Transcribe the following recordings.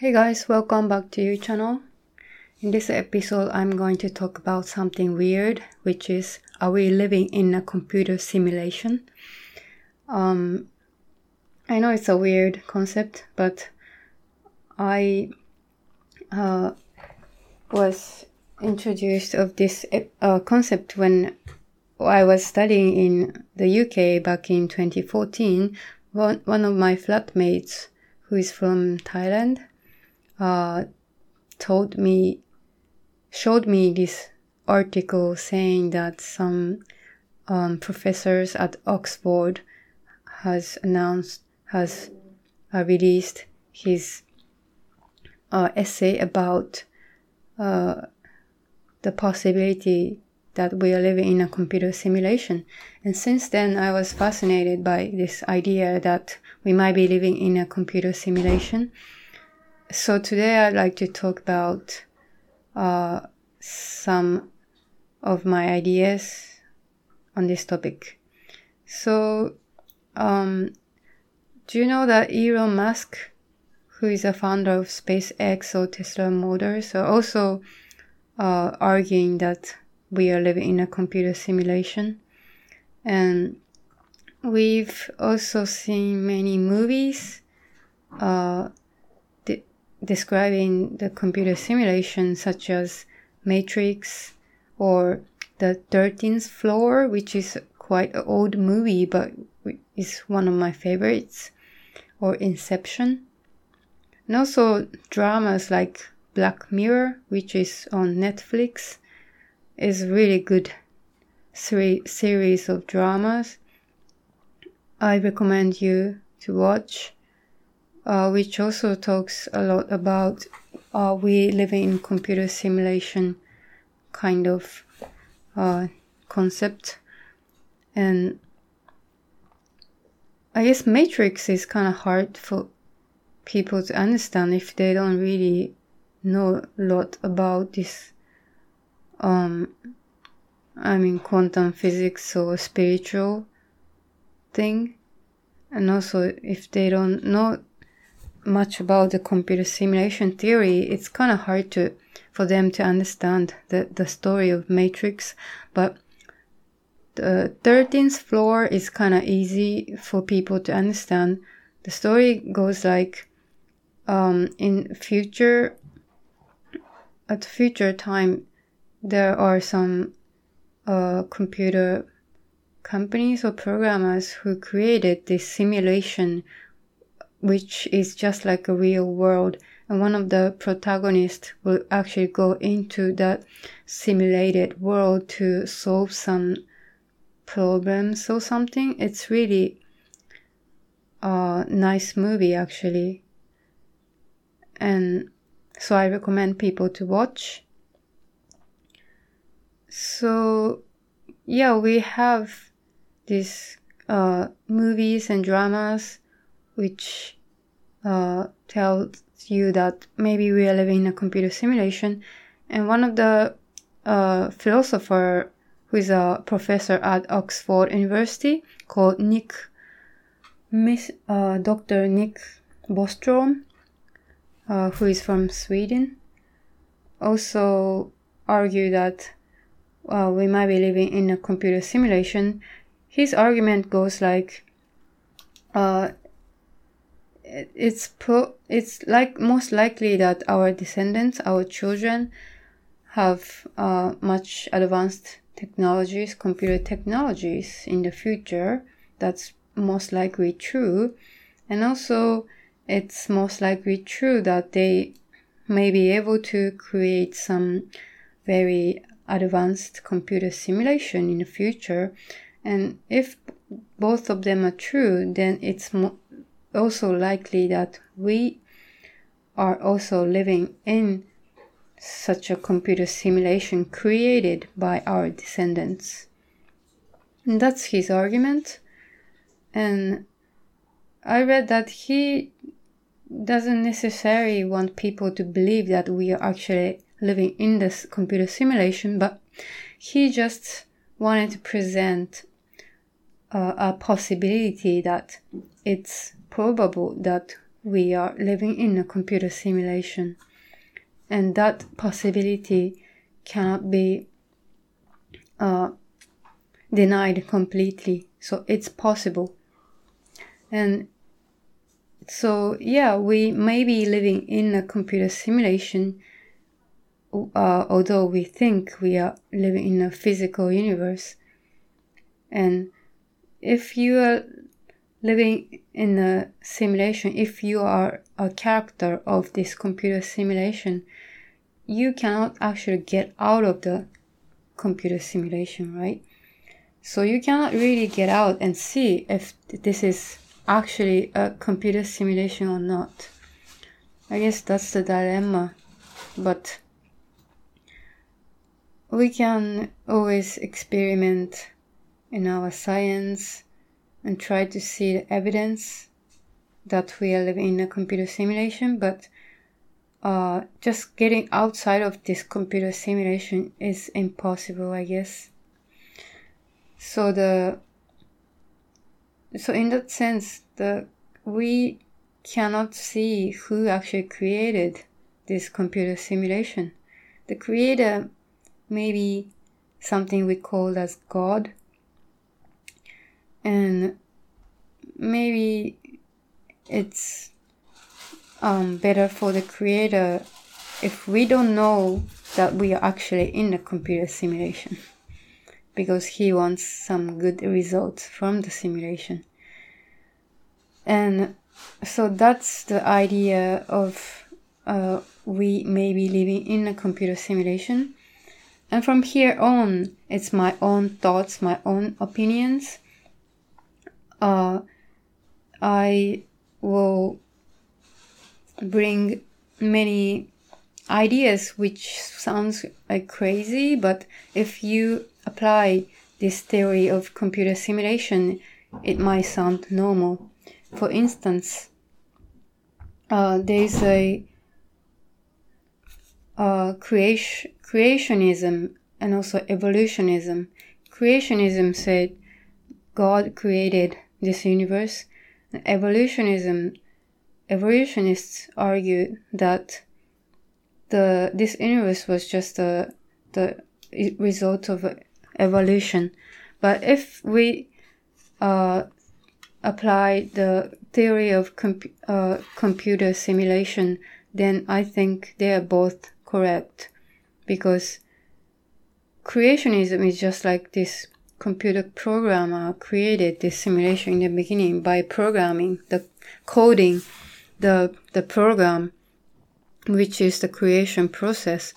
Hey guys, welcome back to your channel. In this episode, I'm going to talk about something weird, which is are we living in a computer simulation? Um, I know it's a weird concept, but I uh, was introduced of this uh, concept when I was studying in the UK back in 2014. One, one of my flatmates, who is from Thailand, uh, told me, showed me this article saying that some um, professors at Oxford has announced, has uh, released his uh, essay about uh, the possibility that we are living in a computer simulation. And since then, I was fascinated by this idea that we might be living in a computer simulation. So today, I'd like to talk about uh, some of my ideas on this topic. So, um, do you know that Elon Musk, who is a founder of SpaceX or Tesla Motors, are also uh, arguing that we are living in a computer simulation. And we've also seen many movies uh, describing the computer simulation, such as Matrix or The 13th Floor, which is quite an old movie but is one of my favorites, or Inception. And also dramas like Black Mirror, which is on Netflix is really good three series of dramas. I recommend you to watch, uh, which also talks a lot about are we living in computer simulation kind of uh, concept. And I guess Matrix is kind of hard for people to understand if they don't really know a lot about this um, I mean, quantum physics or spiritual thing. And also, if they don't know much about the computer simulation theory, it's kind of hard to for them to understand the, the story of Matrix. But the 13th floor is kind of easy for people to understand. The story goes like um, in future, at future time, there are some uh, computer companies or programmers who created this simulation which is just like a real world and one of the protagonists will actually go into that simulated world to solve some problems or something. It's really a nice movie actually. And so i recommend people to watch. So yeah we have these uh, movies and dramas which uh, tells you that maybe we are living in a computer simulation. And one of the uh, philosopher who is a professor at oxford university called nick Miss, uh, dr nick bostrom uh, who is from sweden also argue that well, we might be living in a computer simulation, his argument goes like, uh, it's pro- it's like most likely that our descendants, our children, have uh, much advanced technologies, computer technologies in the future. That's most likely true, and also it's most likely true that they may be able to create some very advanced computer simulation in the future. And if both of them are true, then it's mo- also likely that we are also living in such a computer simulation created by our descendants. And that's his argument. And I read that he doesn't necessarily want people to believe that we are actually living in this computer simulation, but he just wanted to present uh, a possibility that it's probable that we are living in a computer simulation. And that possibility cannot be uh, denied completely. So it's possible. And so, yeah, we may be living in a computer simulation, uh, although we think we are living in a physical universe. And if you are living in a simulation, if you are a character of this computer simulation, you cannot actually get out of the computer simulation, right? So you cannot really get out and see if this is actually a computer simulation or not. I guess that's the dilemma, but we can always experiment in our science and try to see the evidence that we are living in a computer simulation, but uh, just getting outside of this computer simulation is impossible, I guess. So the so in that sense, the we cannot see who actually created this computer simulation. The creator may be something we call as God, and maybe it's um, better for the creator if we don't know that we are actually in a computer simulation because he wants some good results from the simulation. And so that's the idea of uh, we may be living in a computer simulation. And from here on, it's my own thoughts, my own opinions. Uh, I will bring many ideas which sounds like crazy, but if you apply this theory of computer simulation, it might sound normal. For instance, uh, there's a uh, creation, creationism and also evolutionism. Creationism said God created this universe. Evolutionism, evolutionists argue that the this universe was just a, the result of evolution. But if we uh, apply the theory of comp- uh, computer simulation, then I think they are both correct because creationism is just like this computer programmer created this simulation in the beginning by programming the coding the the program which is the creation process.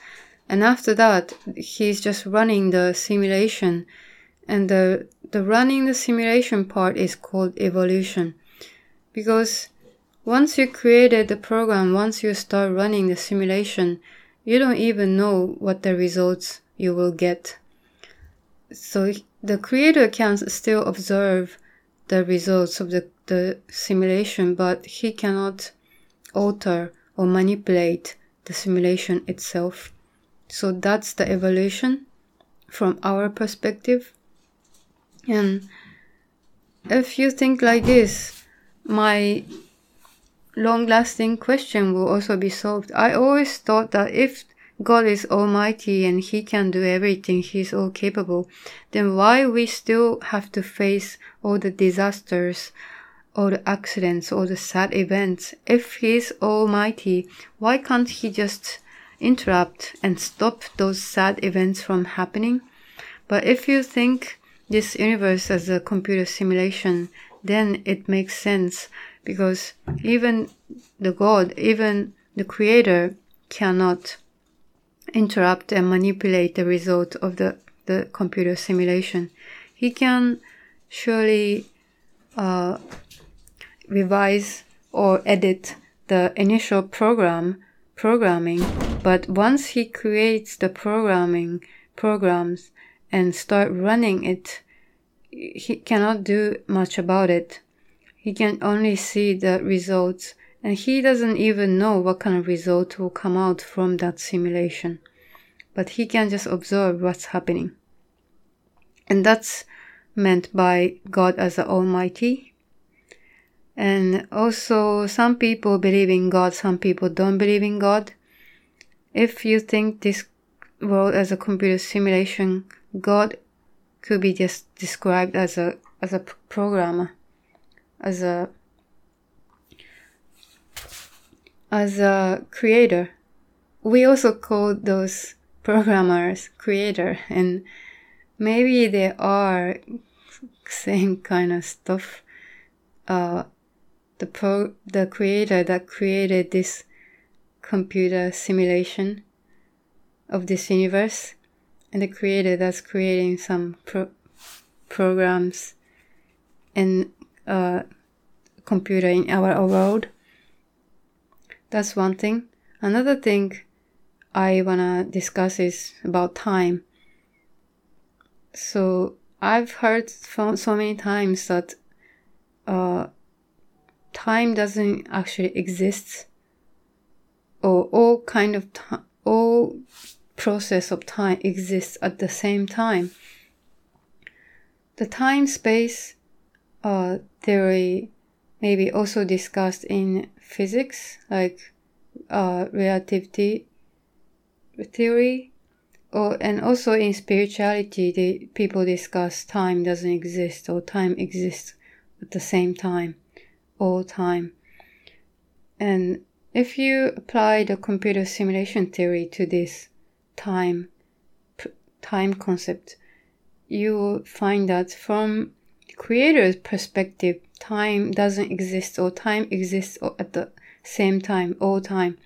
And after that he's just running the simulation. And the the running the simulation part is called evolution. Because once you created the program once you start running the simulation you don't even know what the results you will get so the creator can still observe the results of the, the simulation but he cannot alter or manipulate the simulation itself so that's the evolution from our perspective. And if you think like this, my long lasting question will also be solved. I always thought that if God is almighty and he can do everything, he's all capable, then why we still have to face all the disasters, all the accidents, all the sad events? If he's almighty, why can't he just interrupt and stop those sad events from happening. But if you think this universe as a computer simulation, then it makes sense because even the God, even the creator cannot interrupt and manipulate the result of the, the computer simulation. He can surely uh, revise or edit the initial program programming but once he creates the programming programs and start running it, he cannot do much about it. He can only see the results and he doesn't even know what kind of result will come out from that simulation. But he can just observe what's happening. And that's meant by God as the Almighty. And also, some people believe in God, some people don't believe in God. If you think this world as a computer simulation, God could be just described as a as a programmer, as a as a creator. We also call those programmers creator, and maybe they are same kind of stuff. Uh, the pro the creator that created this computer simulation of this universe and the creator that's creating some pro- programs in a computer in our world that's one thing. Another thing i wanna discuss is about time. So i've heard from so many times that uh, time doesn't actually exist or all kind of time all process of time exists at the same time. The time space uh, theory may be also discussed in physics like uh, relativity theory or and also in spirituality the people discuss time doesn't exist or time exists at the same time all time. And if you apply the computer simulation theory to this time time concept, you will find that from creator's perspective, time doesn't exist or time exists at the same time all time.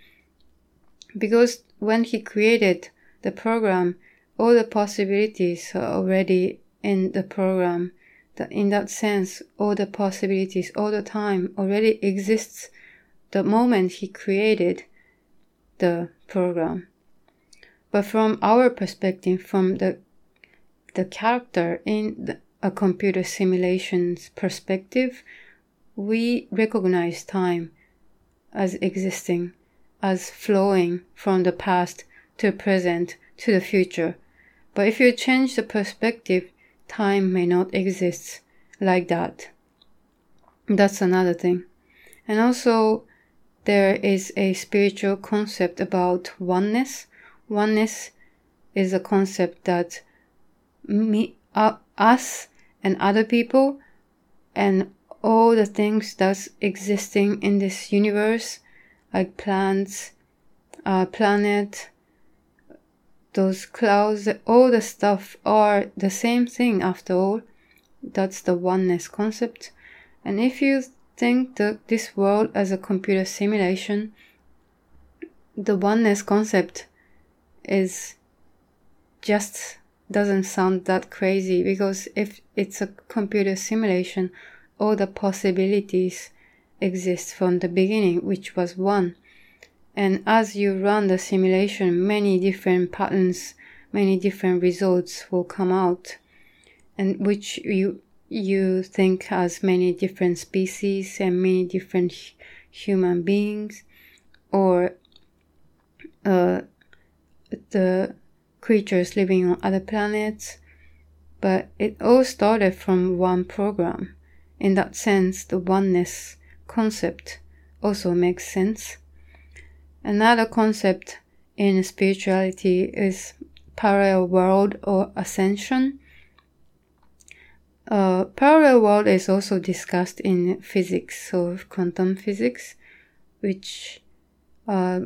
Because when he created the program, all the possibilities are already in the program that in that sense, all the possibilities all the time already exists the moment he created the program. But from our perspective, from the the character in the, a computer simulation's perspective, we recognize time as existing, as flowing from the past to present to the future. But if you change the perspective, time may not exist like that. That's another thing. And also, there is a spiritual concept about oneness. Oneness is a concept that me, uh, us and other people and all the things that's existing in this universe, like plants, uh, planet, those clouds, all the stuff are the same thing after all. That's the oneness concept. And if you think that this world as a computer simulation, the oneness concept is just doesn't sound that crazy because if it's a computer simulation, all the possibilities exist from the beginning, which was one. And as you run the simulation, many different patterns, many different results will come out, and which you you think has many different species and many different human beings, or uh, the creatures living on other planets. But it all started from one program. In that sense, the oneness concept also makes sense. Another concept in spirituality is parallel world or ascension. Uh, parallel world is also discussed in physics, so quantum physics, which uh,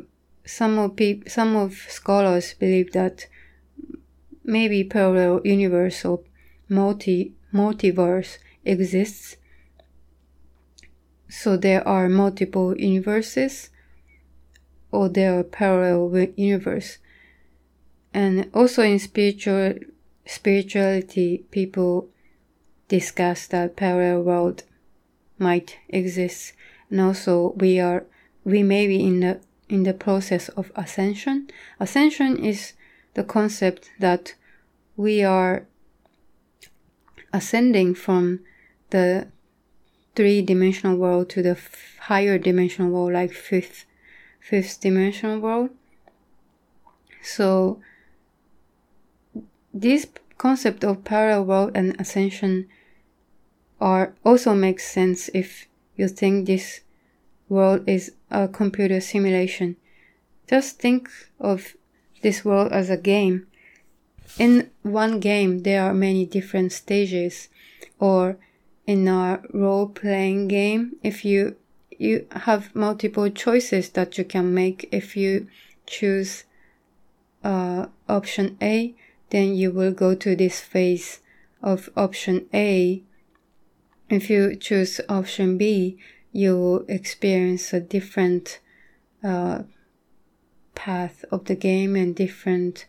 some of some of scholars believe that maybe parallel universe multi multiverse exists. So there are multiple universes or there are parallel universe. And also in spiritual spirituality, people discuss that parallel world might exist, and also we are we may be in the in the process of ascension. Ascension is the concept that we are ascending from the three dimensional world to the higher dimensional world, like fifth fifth dimensional world. So this concept of parallel world and ascension are also makes sense if you think this world is a computer simulation. Just think of this world as a game. In one game, there are many different stages, or in a role playing game, if you you have multiple choices that you can make if you choose uh, option A, then you will go to this phase of option A. If you choose option B, you will experience a different uh, path of the game and different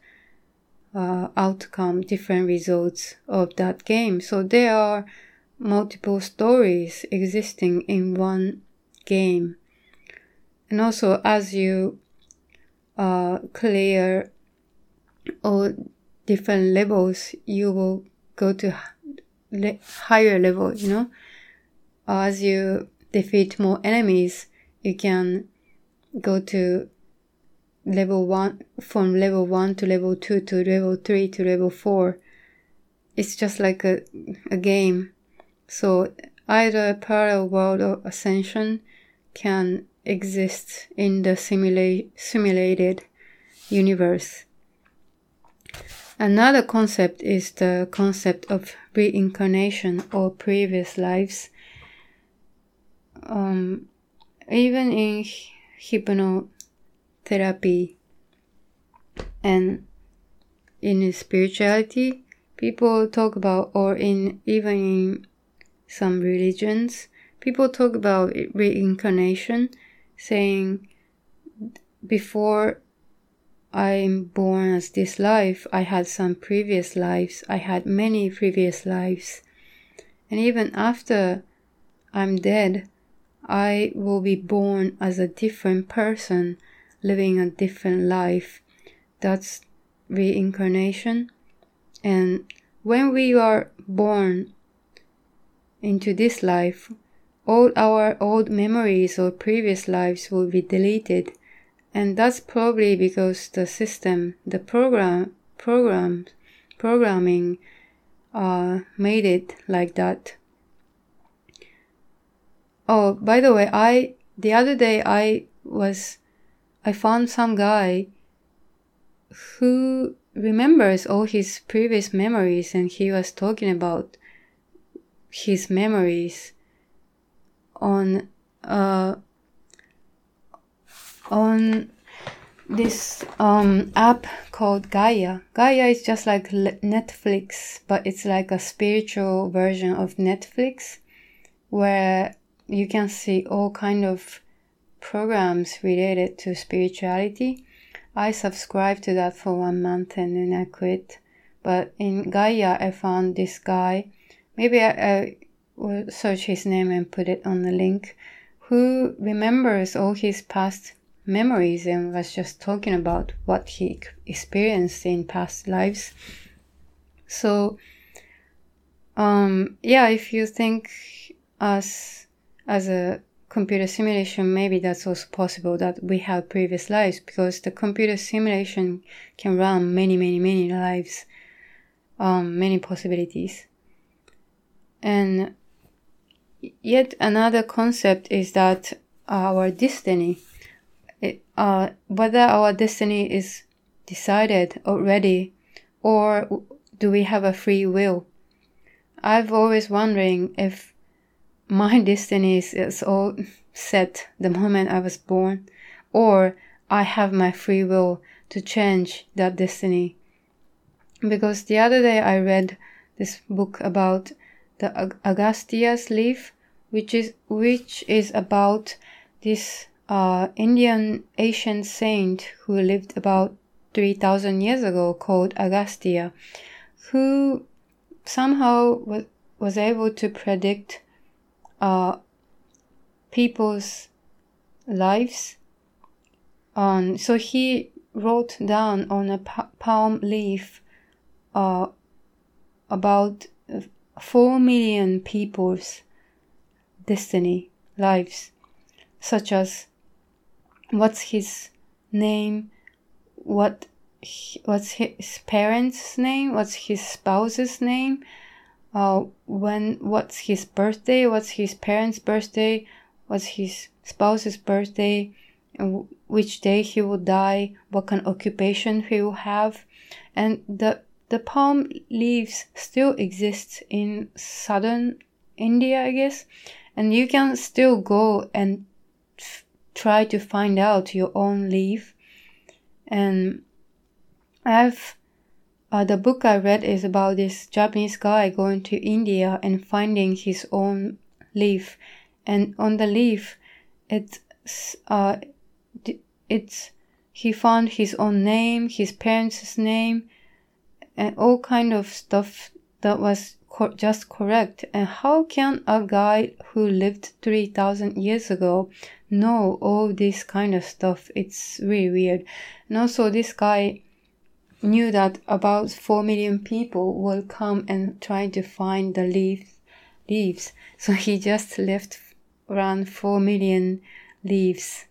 uh, outcome, different results of that game. So there are multiple stories existing in one game. And also, as you uh, clear all different levels, you will go to le- higher level. You know, as you defeat more enemies, you can go to level one from level one to level two to level three to level four. It's just like a, a game. So either a parallel world or ascension can exist in the simula- simulated universe. Another concept is the concept of reincarnation or previous lives. Um, even in hypnotherapy and in spirituality, people talk about, or in even in some religions, people talk about reincarnation, saying, before I'm born as this life, I had some previous lives, I had many previous lives. And even after I'm dead, I will be born as a different person, living a different life. That's reincarnation. And when we are born into this life, all our old memories or previous lives will be deleted. And that's probably because the system, the program, program, programming, uh, made it like that. Oh, by the way, I the other day I was I found some guy who remembers all his previous memories and he was talking about his memories on uh, on this um, app called Gaia. Gaia is just like Netflix, but it's like a spiritual version of Netflix, where you can see all kind of programs related to spirituality. I subscribed to that for one month and then I quit. But in Gaia, I found this guy. Maybe I, I will search his name and put it on the link, who remembers all his past memories and was just talking about what he experienced in past lives. So, um, yeah, if you think us as a computer simulation, maybe that's also possible that we have previous lives because the computer simulation can run many, many, many lives, um, many possibilities. And yet another concept is that our destiny, it, uh, whether our destiny is decided already or do we have a free will? I've always wondering if my destiny is, is all set the moment I was born or I have my free will to change that destiny. Because the other day I read this book about the Agastya's leaf, which is which is about this uh, Indian ancient saint who lived about three thousand years ago, called Agastya, who somehow was was able to predict uh, people's lives. Um, so he wrote down on a palm leaf uh, about 4 million people's destiny, lives, such as what's his name, what what's his parents' name, what's his spouse's name, uh, when what's his birthday, what's his parents' birthday, what's his spouse's birthday, which day he will die, what kind of occupation he will have, and the the palm leaves still exist in southern India, I guess, and you can still go and f- try to find out your own leaf. And I've uh, the book I read is about this Japanese guy going to India and finding his own leaf, and on the leaf, it's uh, it's he found his own name, his parents' name, and all kind of stuff that was co- just correct. And how can a guy who lived 3000 years ago know all this kind of stuff? It's really weird. And also this guy knew that about 4 million people will come and try to find the leaf, leaves. So he just left around 4 million leaves.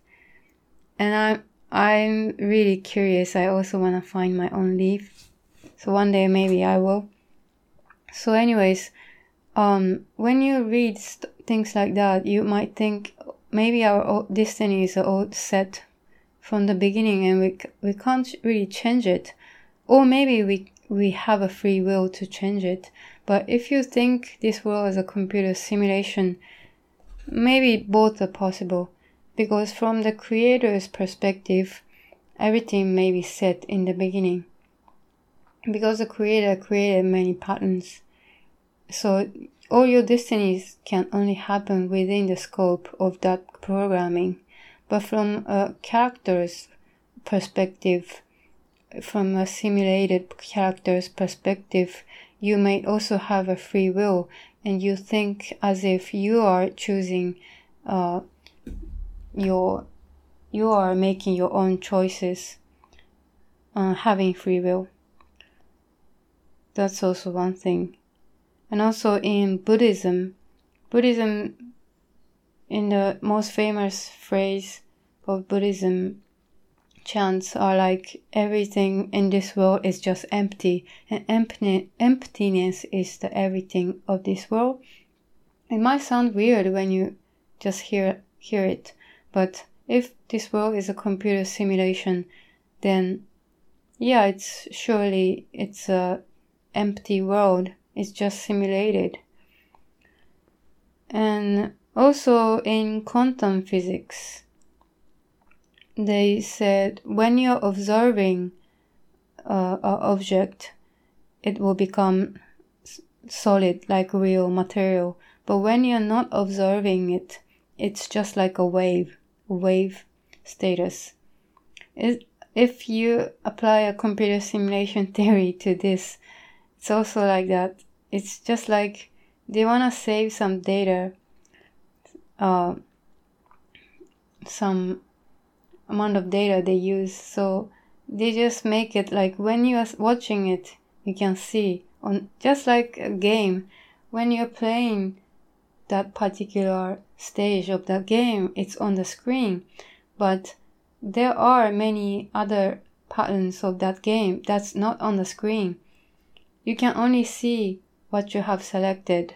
And I'm, I'm really curious. I also want to find my own leaf. So one day maybe I will. So anyways, um, when you read st- things like that, you might think maybe our destiny is all set from the beginning and we, we can't really change it or maybe we we have a free will to change it. But if you think this world is a computer simulation, maybe both are possible, because from the creator's perspective, everything may be set in the beginning. Because the creator created many patterns, so all your destinies can only happen within the scope of that programming. But from a character's perspective, from a simulated character's perspective, you may also have a free will and you think as if you are choosing uh, your you are making your own choices uh, having free will. That's also one thing. And also in buddhism buddhism in the most famous phrase of buddhism chants are like everything in this world is just empty, and empty, emptiness is the everything of this world. It might sound weird when you just hear hear it, but if this world is a computer simulation, then yeah, it's surely it's a empty world. It's just simulated. And also in quantum physics, they said when you're observing uh, an object, it will become solid like real material. But when you're not observing it, it's just like a wave, wave status. If you apply a computer simulation theory to this, it's also like that. It's just like they want to save some data, uh, some amount of data they use. So they just make it like when you are watching it, you can see on just like a game when you're playing that particular stage of the game, it's on the screen. But there are many other patterns of that game that's not on the screen. You can only see what you have selected,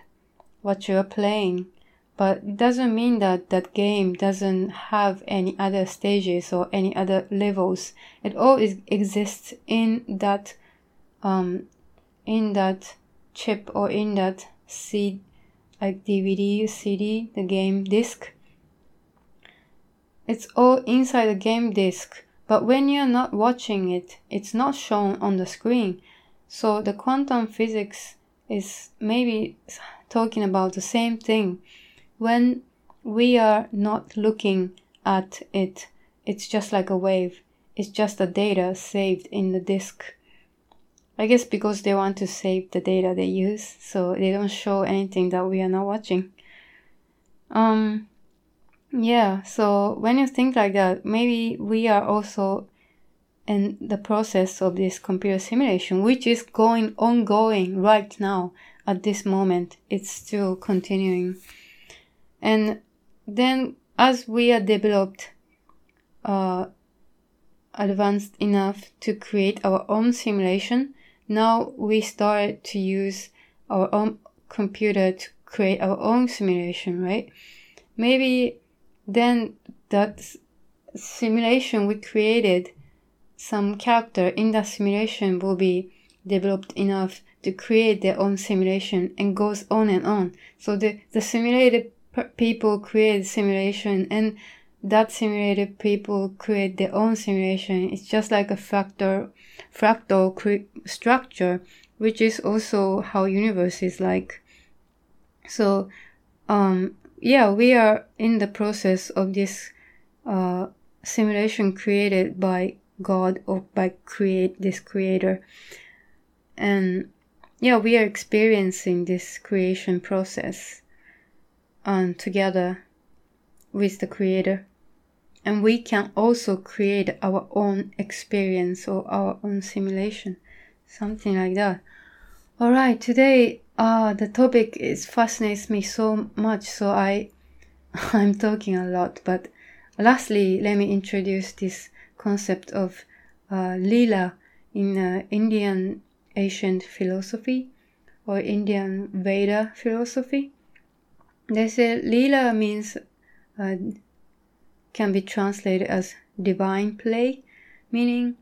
what you are playing, but it doesn't mean that that game doesn't have any other stages or any other levels it all is, exists in that um, in that chip or in that C like DVD, CD, the game disc. It's all inside the game disc, but when you're not watching it, it's not shown on the screen. So the quantum physics is maybe talking about the same thing when we are not looking at it, it's just like a wave. It's just the data saved in the disk. I guess because they want to save the data they use, so they don't show anything that we are not watching. Um, yeah, so when you think like that, maybe we are also in the process of this computer simulation, which is going ongoing right now at this moment. It's still continuing. And then as we are developed, uh, advanced enough to create our own simulation, now we start to use our own computer to create our own simulation, right? Maybe then that simulation we created some character in that simulation will be developed enough to create their own simulation and goes on and on. So the, the simulated people create simulation and that simulated people create their own simulation. It's just like a fractal, fractal structure, which is also how universe is like. So, um, yeah, we are in the process of this uh, simulation created by God or by create this creator, and yeah, we are experiencing this creation process, um, together with the creator, and we can also create our own experience or our own simulation, something like that. All right, today uh, the topic is fascinates me so much, so I I'm talking a lot. But lastly, let me introduce this concept of uh, lila in uh, Indian ancient philosophy or Indian Veda philosophy. They say lila means uh, can be translated as divine play, meaning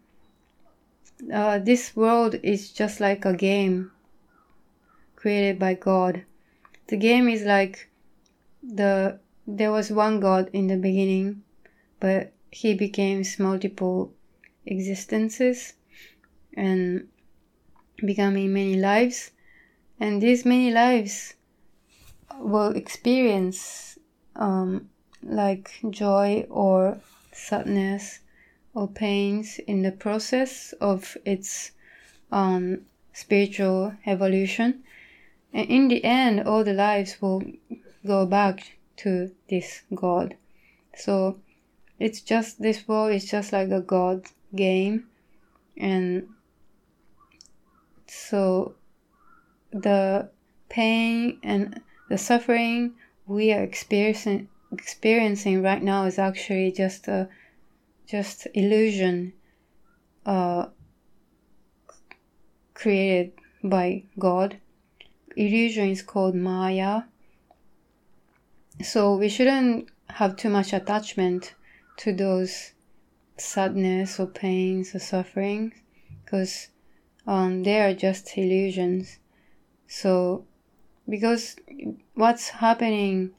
uh, this world is just like a game created by God. The game is like the there was one God in the beginning, but he became multiple existences and becoming many lives. And these many lives will experience um, like joy or sadness or pains in the process of its um, spiritual evolution. And in the end, all the lives will go back to this God. So it's just, this world is just like a God game. And so the pain and the suffering we are experiencing experiencing right now is actually just a just illusion uh, created by God illusion is called Maya. So we shouldn't have too much attachment to those sadness or pains or suffering because um, they are just illusions. So because what's happening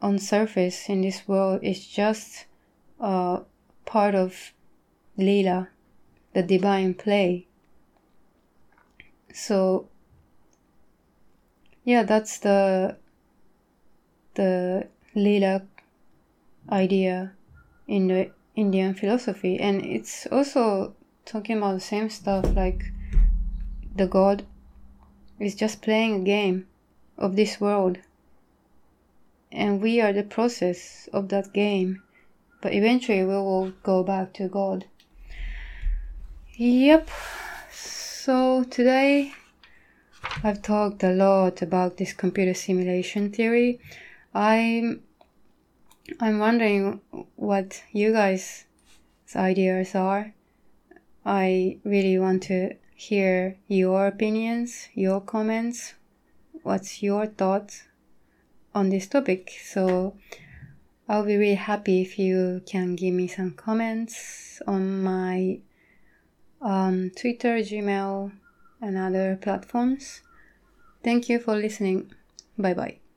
on surface in this world is just uh, part of Lila, the divine play. So yeah, that's the the lila idea in the Indian philosophy, and it's also talking about the same stuff like the god is just playing a game of this world, and we are the process of that game, but eventually we will go back to God. Yep. So today I've talked a lot about this computer simulation theory. I'm I'm wondering what you guys' ideas are. I really want to hear your opinions, your comments. What's your thoughts on this topic? So I'll be really happy if you can give me some comments on my um, Twitter, Gmail, and other platforms. Thank you for listening. Bye bye.